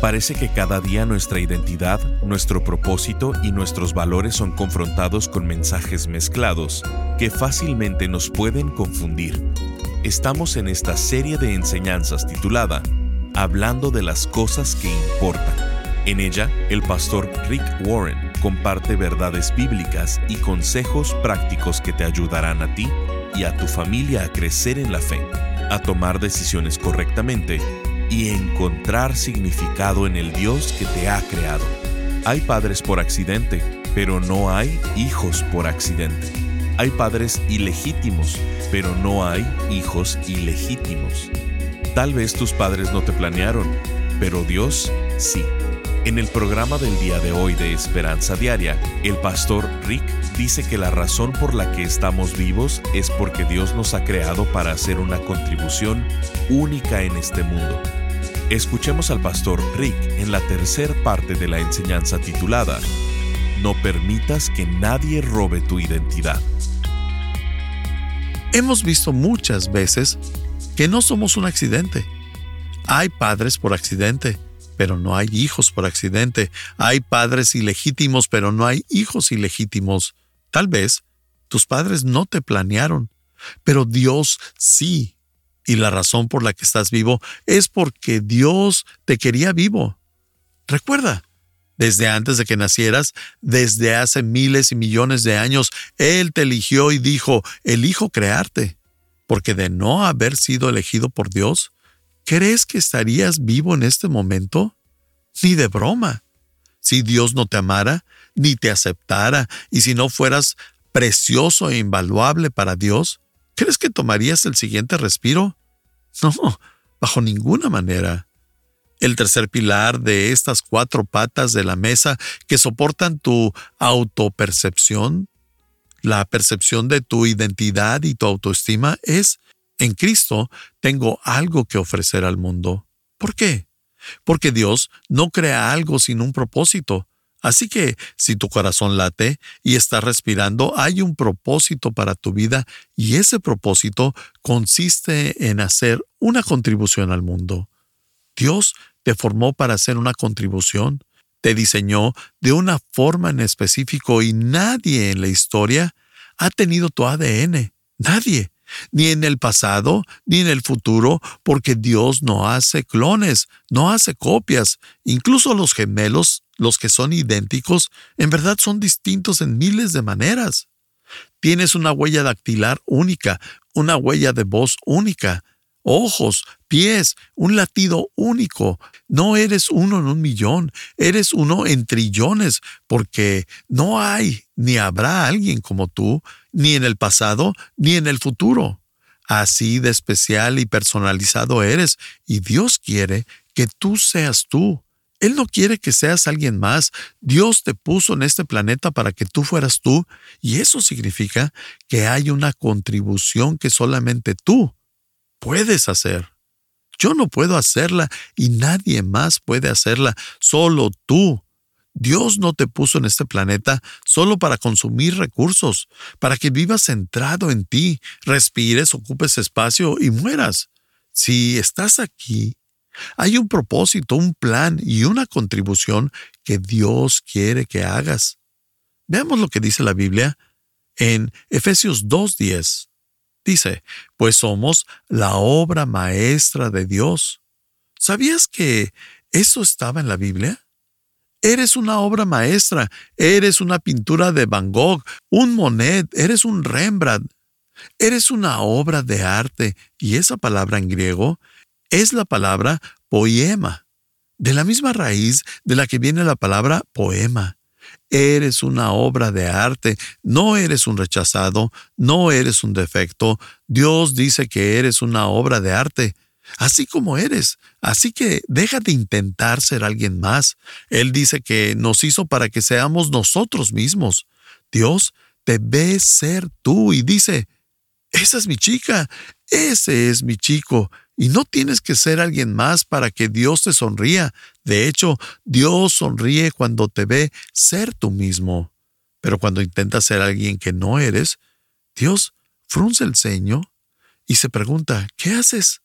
Parece que cada día nuestra identidad, nuestro propósito y nuestros valores son confrontados con mensajes mezclados que fácilmente nos pueden confundir. Estamos en esta serie de enseñanzas titulada Hablando de las cosas que importan. En ella, el pastor Rick Warren comparte verdades bíblicas y consejos prácticos que te ayudarán a ti y a tu familia a crecer en la fe, a tomar decisiones correctamente y encontrar significado en el Dios que te ha creado. Hay padres por accidente, pero no hay hijos por accidente. Hay padres ilegítimos, pero no hay hijos ilegítimos. Tal vez tus padres no te planearon, pero Dios sí. En el programa del día de hoy de Esperanza Diaria, el pastor Rick dice que la razón por la que estamos vivos es porque Dios nos ha creado para hacer una contribución única en este mundo. Escuchemos al pastor Rick en la tercera parte de la enseñanza titulada No permitas que nadie robe tu identidad. Hemos visto muchas veces que no somos un accidente. Hay padres por accidente, pero no hay hijos por accidente. Hay padres ilegítimos, pero no hay hijos ilegítimos. Tal vez tus padres no te planearon, pero Dios sí y la razón por la que estás vivo es porque Dios te quería vivo. Recuerda, desde antes de que nacieras, desde hace miles y millones de años, Él te eligió y dijo, elijo crearte, porque de no haber sido elegido por Dios, ¿crees que estarías vivo en este momento? Ni de broma. Si Dios no te amara, ni te aceptara, y si no fueras precioso e invaluable para Dios, ¿crees que tomarías el siguiente respiro? No, bajo ninguna manera. El tercer pilar de estas cuatro patas de la mesa que soportan tu autopercepción, la percepción de tu identidad y tu autoestima es, en Cristo tengo algo que ofrecer al mundo. ¿Por qué? Porque Dios no crea algo sin un propósito. Así que si tu corazón late y estás respirando, hay un propósito para tu vida y ese propósito consiste en hacer una contribución al mundo. Dios te formó para hacer una contribución, te diseñó de una forma en específico y nadie en la historia ha tenido tu ADN. Nadie ni en el pasado, ni en el futuro, porque Dios no hace clones, no hace copias. Incluso los gemelos, los que son idénticos, en verdad son distintos en miles de maneras. Tienes una huella dactilar única, una huella de voz única, ojos, pies, un latido único. No eres uno en un millón, eres uno en trillones, porque no hay ni habrá alguien como tú, ni en el pasado, ni en el futuro. Así de especial y personalizado eres, y Dios quiere que tú seas tú. Él no quiere que seas alguien más. Dios te puso en este planeta para que tú fueras tú, y eso significa que hay una contribución que solamente tú puedes hacer. Yo no puedo hacerla y nadie más puede hacerla, solo tú. Dios no te puso en este planeta solo para consumir recursos, para que vivas centrado en ti, respires, ocupes espacio y mueras. Si estás aquí, hay un propósito, un plan y una contribución que Dios quiere que hagas. Veamos lo que dice la Biblia en Efesios 2.10. Dice, pues somos la obra maestra de Dios. ¿Sabías que eso estaba en la Biblia? Eres una obra maestra, eres una pintura de Van Gogh, un Monet, eres un Rembrandt, eres una obra de arte, y esa palabra en griego es la palabra poema, de la misma raíz de la que viene la palabra poema. Eres una obra de arte, no eres un rechazado, no eres un defecto. Dios dice que eres una obra de arte, así como eres. Así que deja de intentar ser alguien más. Él dice que nos hizo para que seamos nosotros mismos. Dios te ve ser tú y dice, esa es mi chica, ese es mi chico, y no tienes que ser alguien más para que Dios te sonría. De hecho, Dios sonríe cuando te ve ser tú mismo. Pero cuando intentas ser alguien que no eres, Dios frunce el ceño y se pregunta, ¿qué haces?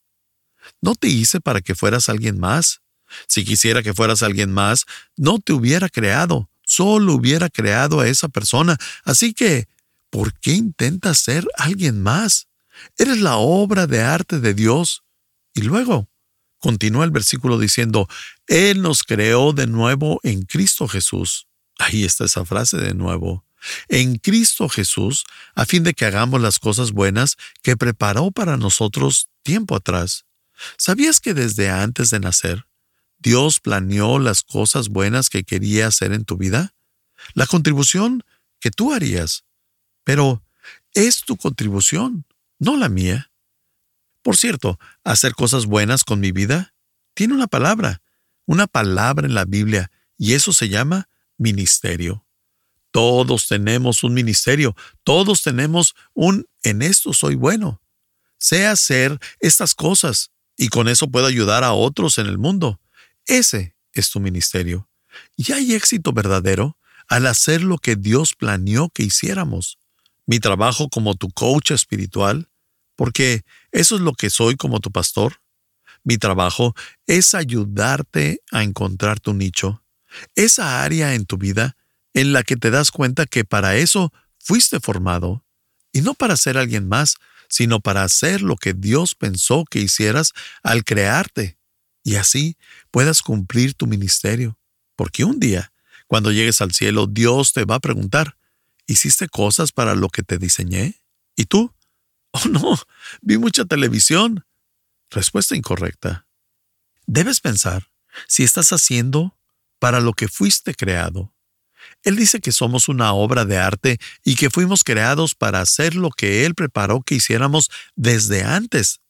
No te hice para que fueras alguien más. Si quisiera que fueras alguien más, no te hubiera creado, solo hubiera creado a esa persona. Así que, ¿por qué intentas ser alguien más? Eres la obra de arte de Dios. Y luego, continúa el versículo diciendo, Él nos creó de nuevo en Cristo Jesús. Ahí está esa frase de nuevo. En Cristo Jesús, a fin de que hagamos las cosas buenas que preparó para nosotros tiempo atrás. ¿Sabías que desde antes de nacer, Dios planeó las cosas buenas que quería hacer en tu vida? La contribución que tú harías. Pero es tu contribución, no la mía. Por cierto, hacer cosas buenas con mi vida tiene una palabra, una palabra en la Biblia, y eso se llama ministerio. Todos tenemos un ministerio, todos tenemos un en esto soy bueno. Sé hacer estas cosas y con eso puedo ayudar a otros en el mundo. Ese es tu ministerio. Y hay éxito verdadero al hacer lo que Dios planeó que hiciéramos. Mi trabajo como tu coach espiritual, porque eso es lo que soy como tu pastor. Mi trabajo es ayudarte a encontrar tu nicho, esa área en tu vida en la que te das cuenta que para eso fuiste formado, y no para ser alguien más, sino para hacer lo que Dios pensó que hicieras al crearte, y así puedas cumplir tu ministerio. Porque un día, cuando llegues al cielo, Dios te va a preguntar, ¿hiciste cosas para lo que te diseñé? ¿Y tú? Oh, no, vi mucha televisión. Respuesta incorrecta. Debes pensar si estás haciendo para lo que fuiste creado. Él dice que somos una obra de arte y que fuimos creados para hacer lo que Él preparó que hiciéramos desde antes.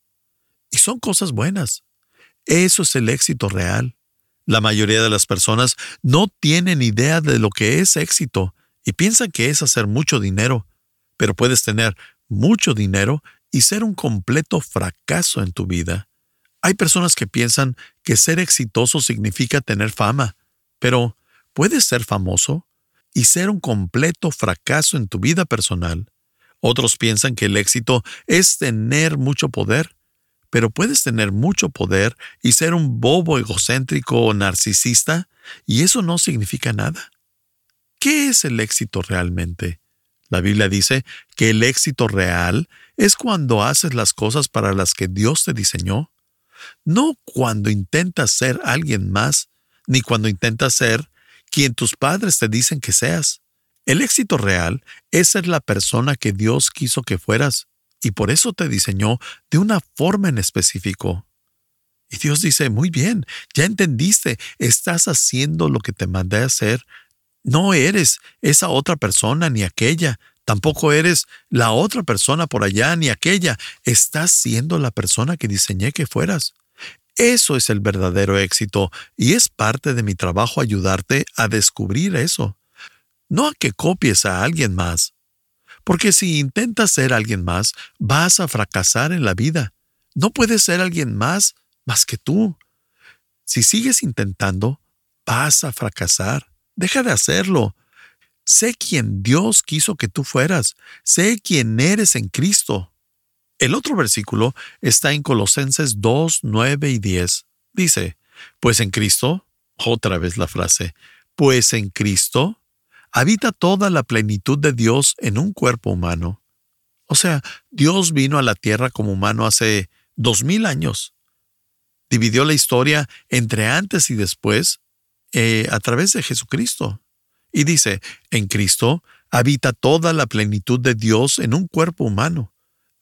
Y son cosas buenas. Eso es el éxito real. La mayoría de las personas no tienen idea de lo que es éxito y piensan que es hacer mucho dinero, pero puedes tener mucho dinero y ser un completo fracaso en tu vida. Hay personas que piensan que ser exitoso significa tener fama, pero puedes ser famoso y ser un completo fracaso en tu vida personal. Otros piensan que el éxito es tener mucho poder, pero puedes tener mucho poder y ser un bobo egocéntrico o narcisista, y eso no significa nada. ¿Qué es el éxito realmente? La Biblia dice que el éxito real es cuando haces las cosas para las que Dios te diseñó, no cuando intentas ser alguien más, ni cuando intentas ser quien tus padres te dicen que seas. El éxito real es ser la persona que Dios quiso que fueras, y por eso te diseñó de una forma en específico. Y Dios dice, muy bien, ya entendiste, estás haciendo lo que te mandé a hacer. No eres esa otra persona ni aquella, tampoco eres la otra persona por allá ni aquella, estás siendo la persona que diseñé que fueras. Eso es el verdadero éxito y es parte de mi trabajo ayudarte a descubrir eso. No a que copies a alguien más. Porque si intentas ser alguien más, vas a fracasar en la vida. No puedes ser alguien más más que tú. Si sigues intentando, vas a fracasar. Deja de hacerlo. Sé quien Dios quiso que tú fueras. Sé quién eres en Cristo. El otro versículo está en Colosenses 2, 9 y 10. Dice, pues en Cristo, otra vez la frase, pues en Cristo habita toda la plenitud de Dios en un cuerpo humano. O sea, Dios vino a la tierra como humano hace dos mil años. Dividió la historia entre antes y después eh, a través de Jesucristo. Y dice, en Cristo habita toda la plenitud de Dios en un cuerpo humano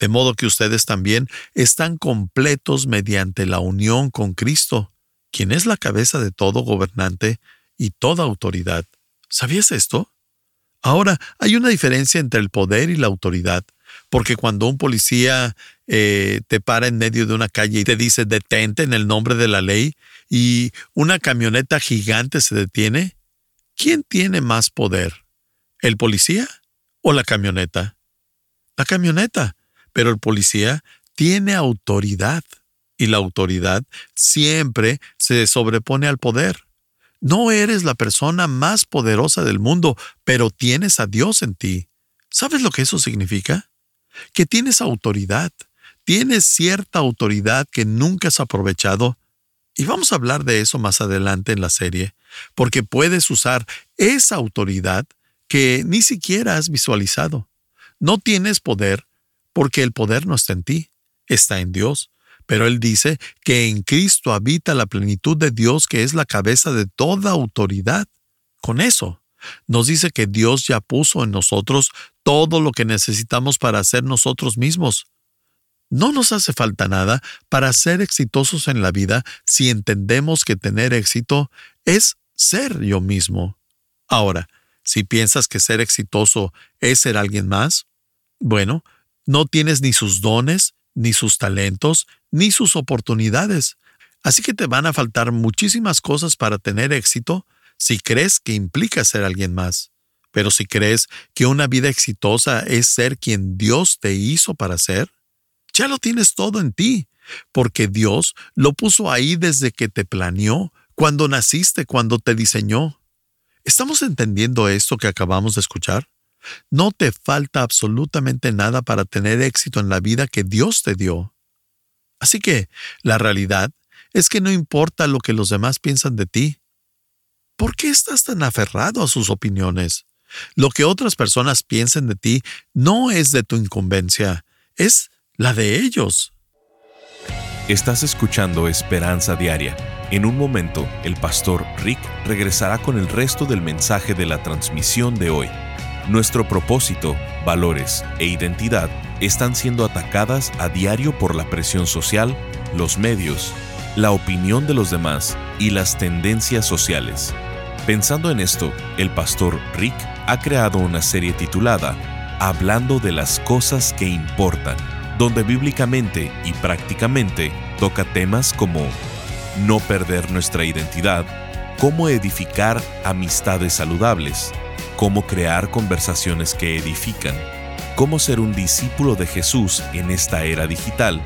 de modo que ustedes también están completos mediante la unión con Cristo, quien es la cabeza de todo gobernante y toda autoridad. ¿Sabías esto? Ahora, hay una diferencia entre el poder y la autoridad, porque cuando un policía eh, te para en medio de una calle y te dice detente en el nombre de la ley y una camioneta gigante se detiene, ¿quién tiene más poder? ¿El policía o la camioneta? La camioneta, pero el policía tiene autoridad y la autoridad siempre se sobrepone al poder. No eres la persona más poderosa del mundo, pero tienes a Dios en ti. ¿Sabes lo que eso significa? Que tienes autoridad, tienes cierta autoridad que nunca has aprovechado, Y vamos a hablar de eso más adelante en la serie, porque puedes usar esa autoridad que ni siquiera has visualizado. No tienes poder porque el poder no está en ti, está en Dios. Pero Él dice que en Cristo habita la plenitud de Dios que es la cabeza de toda autoridad. Con eso, nos dice que Dios ya puso en nosotros todo lo que necesitamos para ser nosotros mismos. No nos hace falta nada para ser exitosos en la vida si entendemos que tener éxito es ser yo mismo. Ahora, si piensas que ser exitoso es ser alguien más, bueno, no tienes ni sus dones, ni sus talentos, ni sus oportunidades. Así que te van a faltar muchísimas cosas para tener éxito si crees que implica ser alguien más. Pero si crees que una vida exitosa es ser quien Dios te hizo para ser, ya lo tienes todo en ti, porque Dios lo puso ahí desde que te planeó, cuando naciste, cuando te diseñó. ¿Estamos entendiendo esto que acabamos de escuchar? No te falta absolutamente nada para tener éxito en la vida que Dios te dio. Así que la realidad es que no importa lo que los demás piensan de ti. ¿Por qué estás tan aferrado a sus opiniones? Lo que otras personas piensen de ti no es de tu incumbencia, es la de ellos. Estás escuchando Esperanza Diaria. En un momento, el pastor Rick regresará con el resto del mensaje de la transmisión de hoy. Nuestro propósito, valores e identidad están siendo atacadas a diario por la presión social, los medios, la opinión de los demás y las tendencias sociales. Pensando en esto, el pastor Rick ha creado una serie titulada Hablando de las cosas que importan, donde bíblicamente y prácticamente toca temas como no perder nuestra identidad, cómo edificar amistades saludables, cómo crear conversaciones que edifican, cómo ser un discípulo de Jesús en esta era digital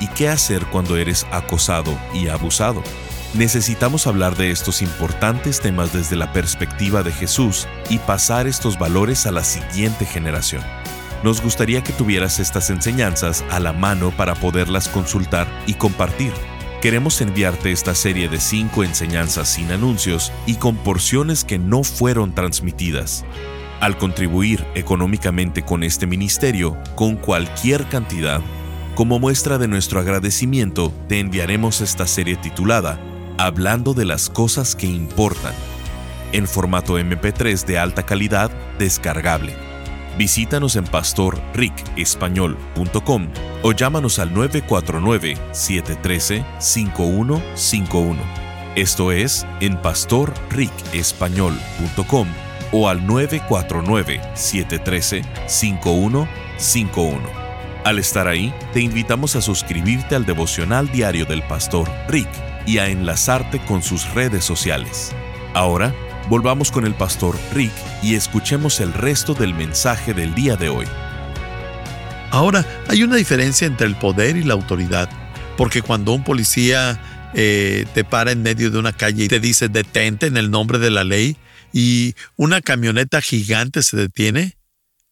y qué hacer cuando eres acosado y abusado. Necesitamos hablar de estos importantes temas desde la perspectiva de Jesús y pasar estos valores a la siguiente generación. Nos gustaría que tuvieras estas enseñanzas a la mano para poderlas consultar y compartir. Queremos enviarte esta serie de cinco enseñanzas sin anuncios y con porciones que no fueron transmitidas. Al contribuir económicamente con este ministerio, con cualquier cantidad, como muestra de nuestro agradecimiento, te enviaremos esta serie titulada Hablando de las cosas que importan, en formato MP3 de alta calidad descargable Visítanos en pastorricespañol.com o llámanos al 949-713-5151. Esto es en pastorricespañol.com o al 949-713-5151. Al estar ahí, te invitamos a suscribirte al devocional diario del pastor Rick y a enlazarte con sus redes sociales. Ahora, Volvamos con el pastor Rick y escuchemos el resto del mensaje del día de hoy. Ahora, hay una diferencia entre el poder y la autoridad, porque cuando un policía eh, te para en medio de una calle y te dice detente en el nombre de la ley y una camioneta gigante se detiene,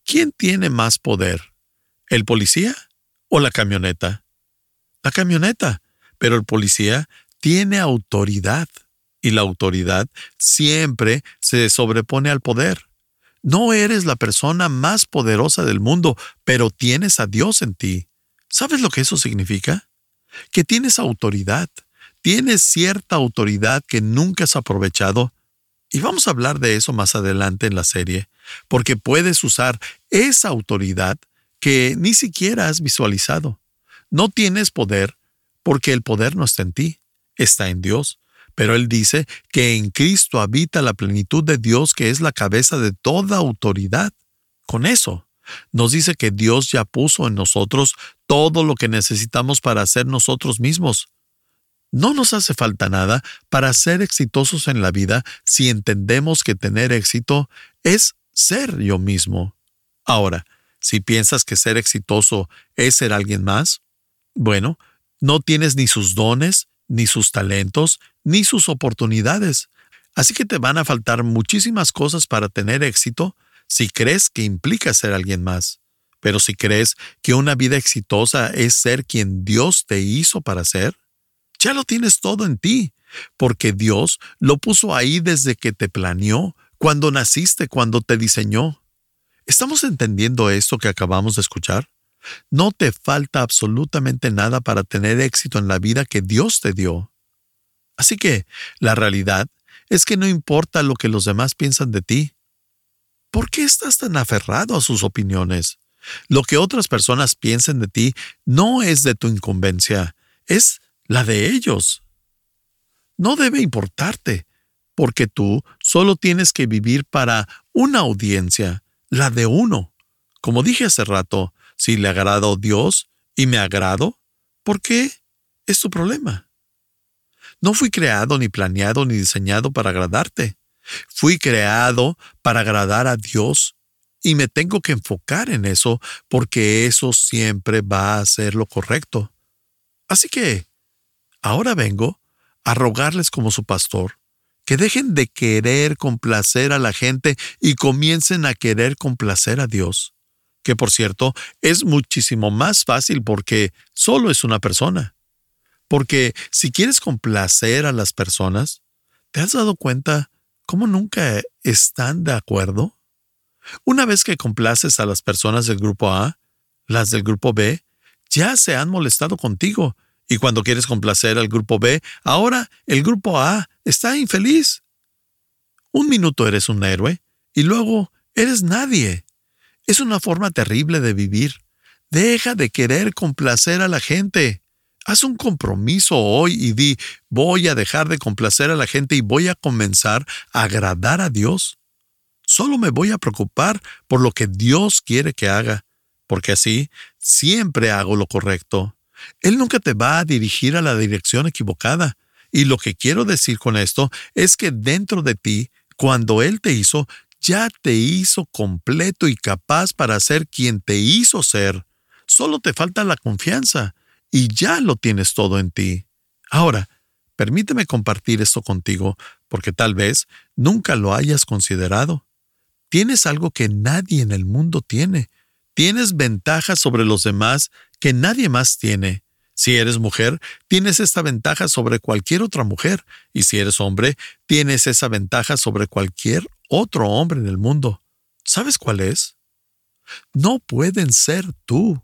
¿quién tiene más poder? ¿El policía o la camioneta? La camioneta, pero el policía tiene autoridad y la autoridad siempre se sobrepone al poder. No eres la persona más poderosa del mundo, pero tienes a Dios en ti. ¿Sabes lo que eso significa? Que tienes autoridad, tienes cierta autoridad que nunca has aprovechado. Y vamos a hablar de eso más adelante en la serie, porque puedes usar esa autoridad que ni siquiera has visualizado. No tienes poder porque el poder no está en ti, está en Dios. Pero él dice que en Cristo habita la plenitud de Dios que es la cabeza de toda autoridad. Con eso, nos dice que Dios ya puso en nosotros todo lo que necesitamos para ser nosotros mismos. No nos hace falta nada para ser exitosos en la vida si entendemos que tener éxito es ser yo mismo. Ahora, si piensas que ser exitoso es ser alguien más, bueno, no tienes ni sus dones, ni sus talentos, ni sus oportunidades. Así que te van a faltar muchísimas cosas para tener éxito si crees que implica ser alguien más. Pero si crees que una vida exitosa es ser quien Dios te hizo para ser, Ya lo tienes todo en ti, porque Dios lo puso ahí desde que te planeó, cuando naciste, cuando te diseñó. ¿Estamos entendiendo esto que acabamos de escuchar? No te falta absolutamente nada para tener éxito en la vida que Dios te dio. Así que la realidad es que no importa lo que los demás piensan de ti. ¿Por qué estás tan aferrado a sus opiniones? Lo que otras personas piensen de ti no es de tu incumbencia, es la de ellos. No debe importarte, porque tú solo tienes que vivir para una audiencia, la de uno. Como dije hace rato, si le agrado a Dios y me agrado, ¿por qué? Es tu problema. No fui creado, ni planeado, ni diseñado para agradarte. Fui creado para agradar a Dios y me tengo que enfocar en eso porque eso siempre va a ser lo correcto. Así que, ahora vengo a rogarles como su pastor que dejen de querer complacer a la gente y comiencen a querer complacer a Dios, que por cierto es muchísimo más fácil porque solo es una persona. Porque si quieres complacer a las personas, ¿te has dado cuenta cómo nunca están de acuerdo? Una vez que complaces a las personas del grupo A, las del grupo B, ya se han molestado contigo. Y cuando quieres complacer al grupo B, ahora el grupo A está infeliz. Un minuto eres un héroe y luego eres nadie. Es una forma terrible de vivir. Deja de querer complacer a la gente. Haz un compromiso hoy y di, voy a dejar de complacer a la gente y voy a comenzar a agradar a Dios. Solo me voy a preocupar por lo que Dios quiere que haga, porque así siempre hago lo correcto. Él nunca te va a dirigir a la dirección equivocada. Y lo que quiero decir con esto es que dentro de ti, cuando Él te hizo, ya te hizo completo y capaz para ser quien te hizo ser. Solo te falta la confianza y ya lo tienes todo en ti. Ahora, permíteme compartir esto contigo porque tal vez nunca lo hayas considerado. Tienes algo que nadie en el mundo tiene. Tienes ventajas sobre los demás que nadie más tiene. Si eres mujer, tienes esta ventaja sobre cualquier otra mujer, y si eres hombre, tienes esa ventaja sobre cualquier otro hombre en el mundo. ¿Sabes cuál es? No pueden ser tú.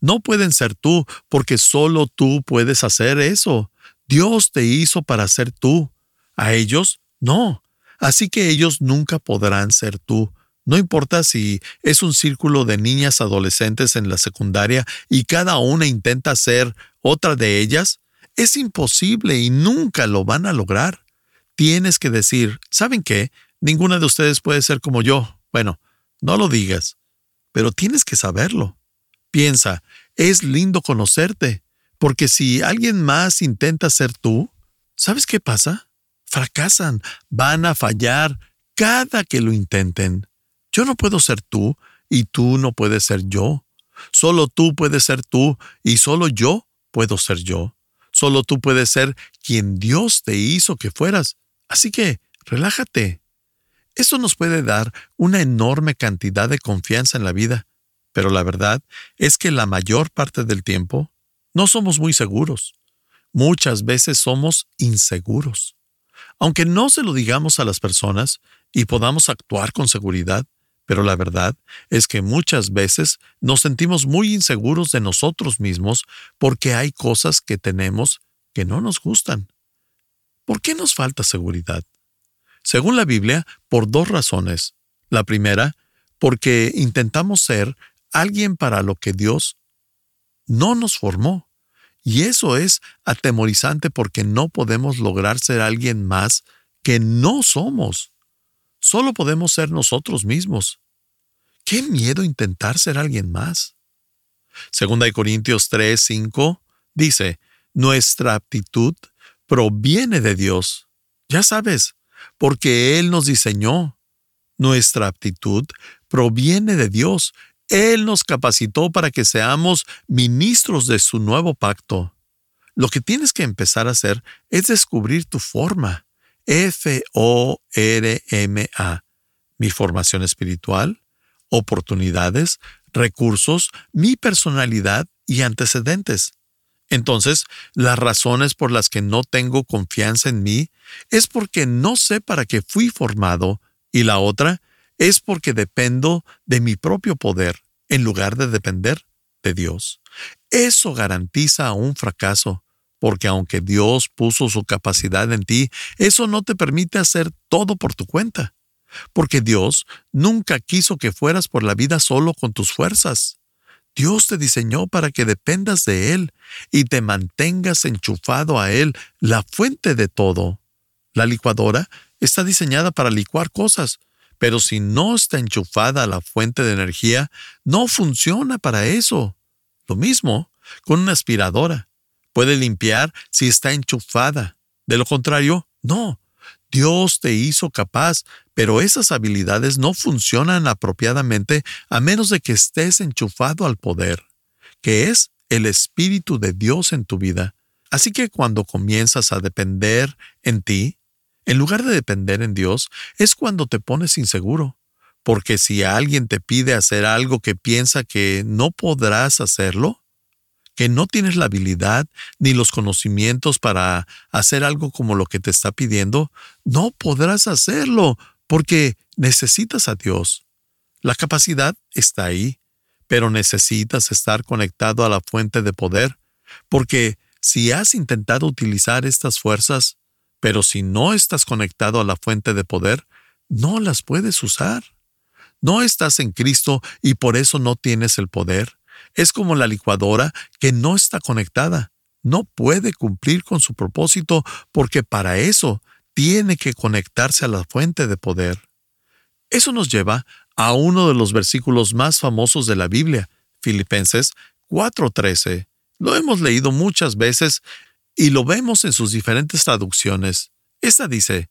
No pueden ser tú, porque solo tú puedes hacer eso. Dios te hizo para ser tú. A ellos, no. Así que ellos nunca podrán ser tú. No importa si es un círculo de niñas adolescentes en la secundaria y cada una intenta ser otra de ellas, es imposible y nunca lo van a lograr. Tienes que decir, ¿saben qué? Ninguna de ustedes puede ser como yo. Bueno, no lo digas, pero tienes que saberlo. Piensa, es lindo conocerte, porque si alguien más intenta ser tú, ¿sabes qué pasa? Fracasan, van a fallar cada que lo intenten. Yo no puedo ser tú y tú no puedes ser yo. Solo tú puedes ser tú y solo yo puedo ser yo. Solo tú puedes ser quien Dios te hizo que fueras. Así que, relájate. Eso nos puede dar una enorme cantidad de confianza en la vida, pero la verdad es que la mayor parte del tiempo no somos muy seguros. Muchas veces somos inseguros. Aunque no se lo digamos a las personas y podamos actuar con seguridad, pero la verdad es que muchas veces nos sentimos muy inseguros de nosotros mismos porque hay cosas que tenemos que no nos gustan. ¿Por qué nos falta seguridad? Según la Biblia, por dos razones. La primera, porque intentamos ser alguien para lo que Dios no nos formó. Y eso es atemorizante porque no podemos lograr ser alguien más que no somos. Solo podemos ser nosotros mismos. Qué miedo intentar ser alguien más. Segunda de Corintios 3, 5 dice, nuestra aptitud proviene de Dios. Ya sabes, porque Él nos diseñó. Nuestra aptitud proviene de Dios. Él nos capacitó para que seamos ministros de su nuevo pacto. Lo que tienes que empezar a hacer es descubrir tu forma. F-O-R-M-A. Mi formación espiritual, oportunidades, recursos, mi personalidad y antecedentes. Entonces, las razones por las que no tengo confianza en mí es porque no sé para qué fui formado y la otra es porque dependo de mi propio poder en lugar de depender de Dios. Eso garantiza un fracaso, porque aunque Dios puso su capacidad en ti, eso no te permite hacer todo por tu cuenta, porque Dios nunca quiso que fueras por la vida solo con tus fuerzas. Dios te diseñó para que dependas de Él y te mantengas enchufado a Él, la fuente de todo. La licuadora está diseñada para licuar cosas, pero si no está enchufada a la fuente de energía, no funciona para eso. Lo mismo con una aspiradora. Puede limpiar si está enchufada. De lo contrario, no. Dios te hizo capaz, pero esas habilidades no funcionan apropiadamente a menos de que estés enchufado al poder, que es el Espíritu de Dios en tu vida. Así que cuando comienzas a depender en ti, en lugar de depender en Dios, es cuando te pones inseguro, porque si alguien te pide hacer algo que piensa que no podrás hacerlo, que no tienes la habilidad ni los conocimientos para hacer algo como lo que te está pidiendo, no podrás hacerlo porque necesitas a Dios. La capacidad está ahí, pero necesitas estar conectado a la fuente de poder, porque si has intentado utilizar estas fuerzas, pero si no estás conectado a la fuente de poder, no las puedes usar. No estás en Cristo y por eso no tienes el poder. Es como la licuadora que no está conectada. No puede cumplir con su propósito porque para eso tiene que conectarse a la fuente de poder. Eso nos lleva a uno de los versículos más famosos de la Biblia, Filipenses 4:13. Lo hemos leído muchas veces y lo vemos en sus diferentes traducciones. Esta dice,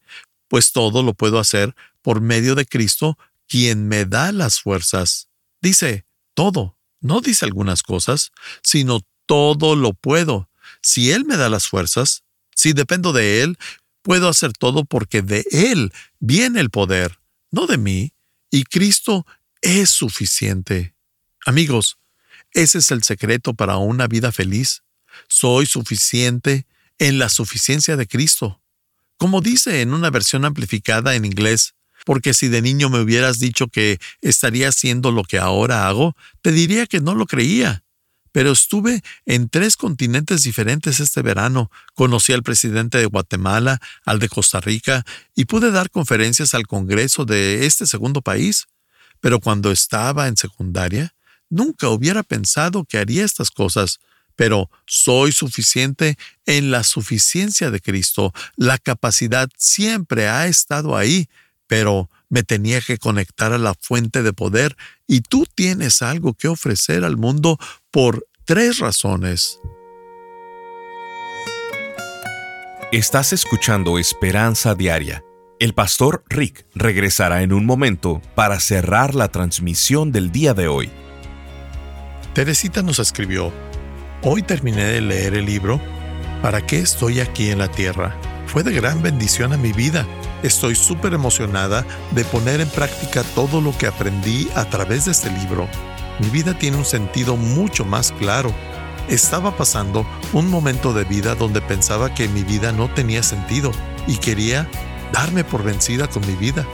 pues todo lo puedo hacer por medio de Cristo, quien me da las fuerzas. Dice, todo. No dice algunas cosas, sino todo lo puedo. Si Él me da las fuerzas, si dependo de Él, puedo hacer todo porque de Él viene el poder, no de mí, y Cristo es suficiente. Amigos, ese es el secreto para una vida feliz. Soy suficiente en la suficiencia de Cristo. Como dice en una versión amplificada en inglés, porque si de niño me hubieras dicho que estaría haciendo lo que ahora hago, te diría que no lo creía. Pero estuve en tres continentes diferentes este verano, conocí al presidente de Guatemala, al de Costa Rica, y pude dar conferencias al Congreso de este segundo país. Pero cuando estaba en secundaria, nunca hubiera pensado que haría estas cosas, pero soy suficiente en la suficiencia de Cristo. La capacidad siempre ha estado ahí, pero me tenía que conectar a la fuente de poder y tú tienes algo que ofrecer al mundo por tres razones. Estás escuchando Esperanza Diaria. El pastor Rick regresará en un momento para cerrar la transmisión del día de hoy. Teresita nos escribió, hoy terminé de leer el libro ¿Para qué estoy aquí en la tierra? Fue de gran bendición a mi vida Estoy súper emocionada de poner en práctica todo lo que aprendí a través de este libro. Mi vida tiene un sentido mucho más claro. Estaba pasando un momento de vida donde pensaba que mi vida no tenía sentido y quería darme por vencida con mi vida.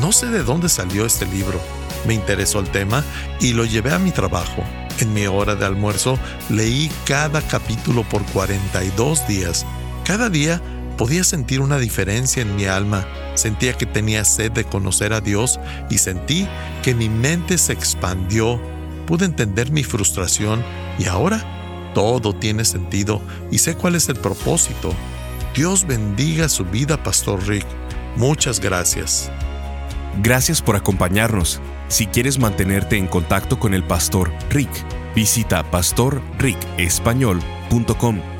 No sé de dónde salió este libro. Me interesó el tema y lo llevé a mi trabajo. En mi hora de almuerzo leí cada capítulo por 42 días. Cada día Podía sentir una diferencia en mi alma, sentía que tenía sed de conocer a Dios y sentí que mi mente se expandió. Pude entender mi frustración y ahora todo tiene sentido y sé cuál es el propósito. Dios bendiga su vida, Pastor Rick. Muchas gracias. Gracias por acompañarnos. Si quieres mantenerte en contacto con el Pastor Rick, visita pastorricespañol.com